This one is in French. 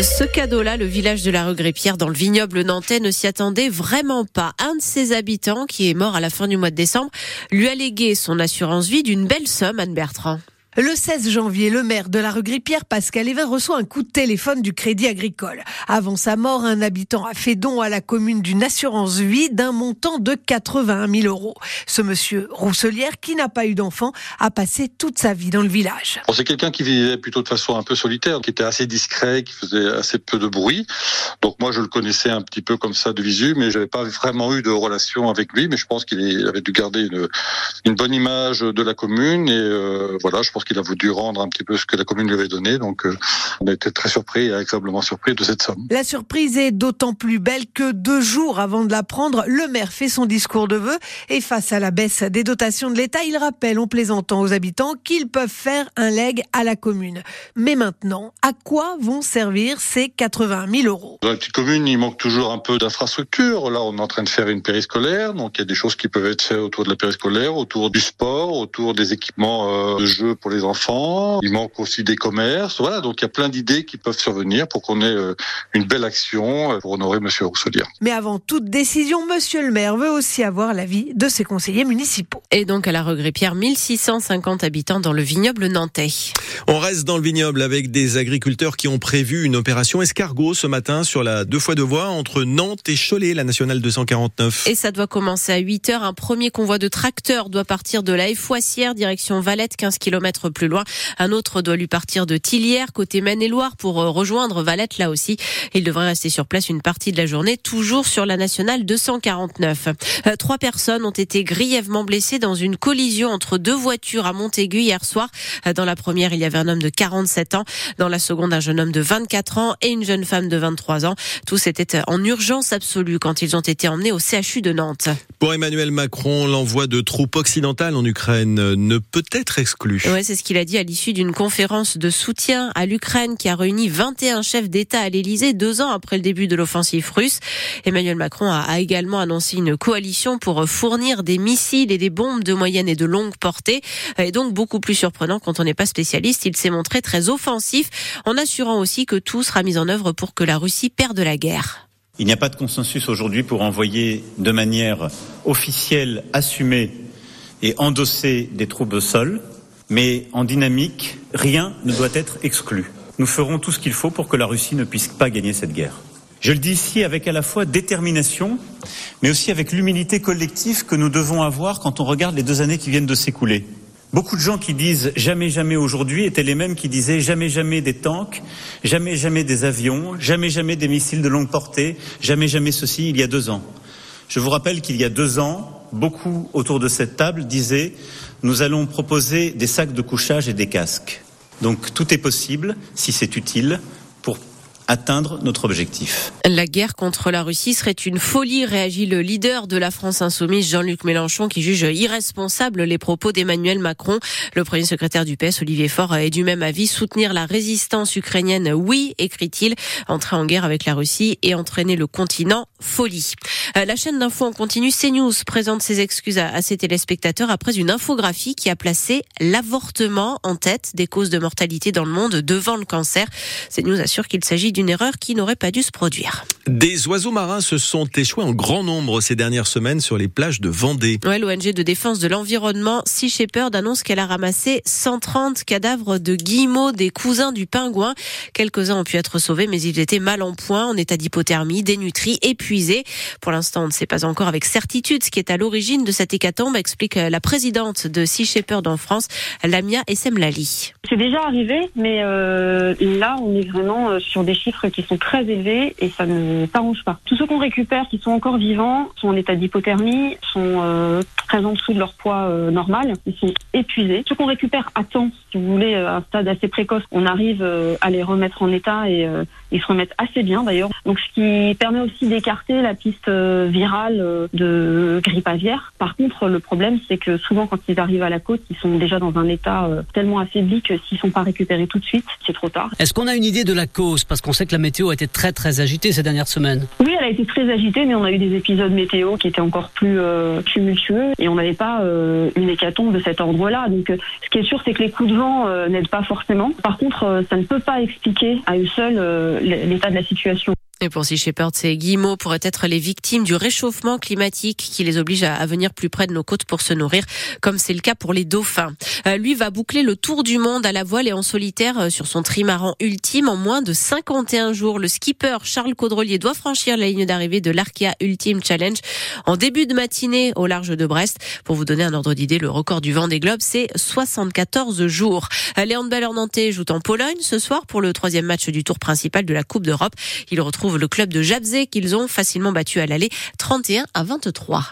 Ce cadeau-là, le village de la Regré-Pierre dans le vignoble nantais ne s'y attendait vraiment pas. Un de ses habitants, qui est mort à la fin du mois de décembre, lui a légué son assurance vie d'une belle somme, Anne Bertrand. Le 16 janvier, le maire de la rue Grippière, Pascal Evin, reçoit un coup de téléphone du Crédit Agricole. Avant sa mort, un habitant a fait don à la commune d'une assurance vie d'un montant de 81 000 euros. Ce monsieur Rousselière, qui n'a pas eu d'enfant, a passé toute sa vie dans le village. C'est quelqu'un qui vivait plutôt de façon un peu solitaire, qui était assez discret, qui faisait assez peu de bruit. Donc moi, je le connaissais un petit peu comme ça de visu, mais j'avais pas vraiment eu de relation avec lui. Mais je pense qu'il avait dû garder une, une, bonne image de la commune. Et euh, voilà, je pense qu'il a voulu rendre un petit peu ce que la commune lui avait donné. Donc, euh, on a été très surpris et agréablement surpris de cette somme. La surprise est d'autant plus belle que deux jours avant de la prendre, le maire fait son discours de vœux et face à la baisse des dotations de l'État, il rappelle en plaisantant aux habitants qu'ils peuvent faire un leg à la commune. Mais maintenant, à quoi vont servir ces 80 000 euros? Dans la petite commune, il manque toujours un peu d'infrastructure. Là, on est en train de faire une périscolaire, donc il y a des choses qui peuvent être faites autour de la périscolaire, autour du sport, autour des équipements euh, de jeu pour les enfants. Il manque aussi des commerces. Voilà, donc il y a plein d'idées qui peuvent survenir pour qu'on ait euh, une belle action euh, pour honorer Monsieur Rousselier. Mais avant toute décision, Monsieur le maire veut aussi avoir l'avis de ses conseillers municipaux. Et donc à la Regré-Pierre, 1650 habitants dans le vignoble nantais. On reste dans le vignoble avec des agriculteurs qui ont prévu une opération escargot ce matin sur la deux fois deux voies entre Nantes et Cholet, la nationale 249. Et ça doit commencer à 8 heures. Un premier convoi de tracteurs doit partir de la Foissière, direction Valette, 15 km plus loin. Un autre doit lui partir de Tillières, côté Maine-et-Loire, pour euh, rejoindre Valette là aussi. Il devrait rester sur place une partie de la journée, toujours sur la nationale 249. Euh, trois personnes ont été grièvement blessées dans une collision entre deux voitures à Montaigu hier soir. Euh, dans la première, il y avait un homme de 47 ans. Dans la seconde, un jeune homme de 24 ans et une jeune femme de 23 ans. Tous étaient en urgence absolue quand ils ont été emmenés au CHU de Nantes. Pour Emmanuel Macron, l'envoi de troupes occidentales en Ukraine ne peut être exclu. Ouais, c'est ce qu'il a dit à l'issue d'une conférence de soutien à l'Ukraine qui a réuni 21 chefs d'État à l'Élysée deux ans après le début de l'offensive russe. Emmanuel Macron a également annoncé une coalition pour fournir des missiles et des bombes de moyenne et de longue portée. Et donc beaucoup plus surprenant quand on n'est pas spécialiste, il s'est montré très offensif en assurant aussi que tout sera mis en œuvre pour que la Russie perde la guerre. Il n'y a pas de consensus aujourd'hui pour envoyer de manière officielle, assumée et endossée des troupes au sol, mais en dynamique, rien ne doit être exclu. Nous ferons tout ce qu'il faut pour que la Russie ne puisse pas gagner cette guerre. Je le dis ici avec à la fois détermination, mais aussi avec l'humilité collective que nous devons avoir quand on regarde les deux années qui viennent de s'écouler. Beaucoup de gens qui disent jamais jamais aujourd'hui étaient les mêmes qui disaient jamais jamais des tanks, jamais jamais des avions, jamais jamais des missiles de longue portée, jamais jamais ceci il y a deux ans. Je vous rappelle qu'il y a deux ans, beaucoup autour de cette table disaient nous allons proposer des sacs de couchage et des casques. Donc tout est possible si c'est utile atteindre notre objectif. La guerre contre la Russie serait une folie, réagit le leader de la France insoumise, Jean-Luc Mélenchon, qui juge irresponsable les propos d'Emmanuel Macron. Le premier secrétaire du PS, Olivier Faure, est du même avis. Soutenir la résistance ukrainienne, oui, écrit-il. Entrer en guerre avec la Russie et entraîner le continent, folie. Euh, la chaîne d'info en continu, CNews, présente ses excuses à ses téléspectateurs après une infographie qui a placé l'avortement en tête des causes de mortalité dans le monde devant le cancer. CNews assure qu'il s'agit d'une erreur qui n'aurait pas dû se produire. Des oiseaux marins se sont échoués en grand nombre ces dernières semaines sur les plages de Vendée. Ouais, L'ONG de défense de l'environnement, Sea Shepherd, annonce qu'elle a ramassé 130 cadavres de guillemots, des cousins du pingouin. Quelques-uns ont pu être sauvés, mais ils étaient mal en point, en état d'hypothermie, dénutris, épuisés. Pour l'instant, on ne sait pas encore avec certitude ce qui est à l'origine de cette hécatombe, explique la présidente de Sea Shepherd en France, Lamia Essemlali. C'est déjà arrivé, mais euh, là, on est vraiment euh, sur des chiffres qui sont très élevés et ça ne s'arrange pas. Tous ceux qu'on récupère qui sont encore vivants sont en état d'hypothermie, sont euh, très en dessous de leur poids euh, normal, ils sont épuisés. Ceux qu'on récupère à temps, si vous voulez, à un stade assez précoce, on arrive euh, à les remettre en état et ils se remettent assez bien d'ailleurs. Donc ce qui permet aussi d'écarter la piste virale de grippe aviaire. Par contre, le problème c'est que souvent quand ils arrivent à la côte, ils sont déjà dans un état tellement affaibli que s'ils sont pas récupérés tout de suite, c'est trop tard. Est-ce qu'on a une idée de la cause? Parce qu'on qu'on sait que la météo a été très très agitée ces dernières semaines. Oui, elle a été très agitée, mais on a eu des épisodes météo qui étaient encore plus euh, tumultueux et on n'avait pas euh, une hécatombe de cet ordre-là. Donc, euh, ce qui est sûr, c'est que les coups de vent euh, n'aident pas forcément. Par contre, euh, ça ne peut pas expliquer à eux seuls euh, l'état de la situation. Et pour Sea Shepherd, ces guillemots pourraient être les victimes du réchauffement climatique qui les oblige à venir plus près de nos côtes pour se nourrir, comme c'est le cas pour les dauphins. Euh, lui va boucler le tour du monde à la voile et en solitaire euh, sur son trimaran ultime en moins de 51 jours. Le skipper Charles Caudrelier doit franchir la ligne d'arrivée de l'Arkea Ultime Challenge en début de matinée au large de Brest. Pour vous donner un ordre d'idée, le record du vent des globes, c'est 74 jours. Euh, Les handballeurs nantais jouent en Pologne ce soir pour le troisième match du tour principal de la Coupe d'Europe. Ils retrouvent le club de Jabzé qu'ils ont facilement battu à l'aller 31 à 23.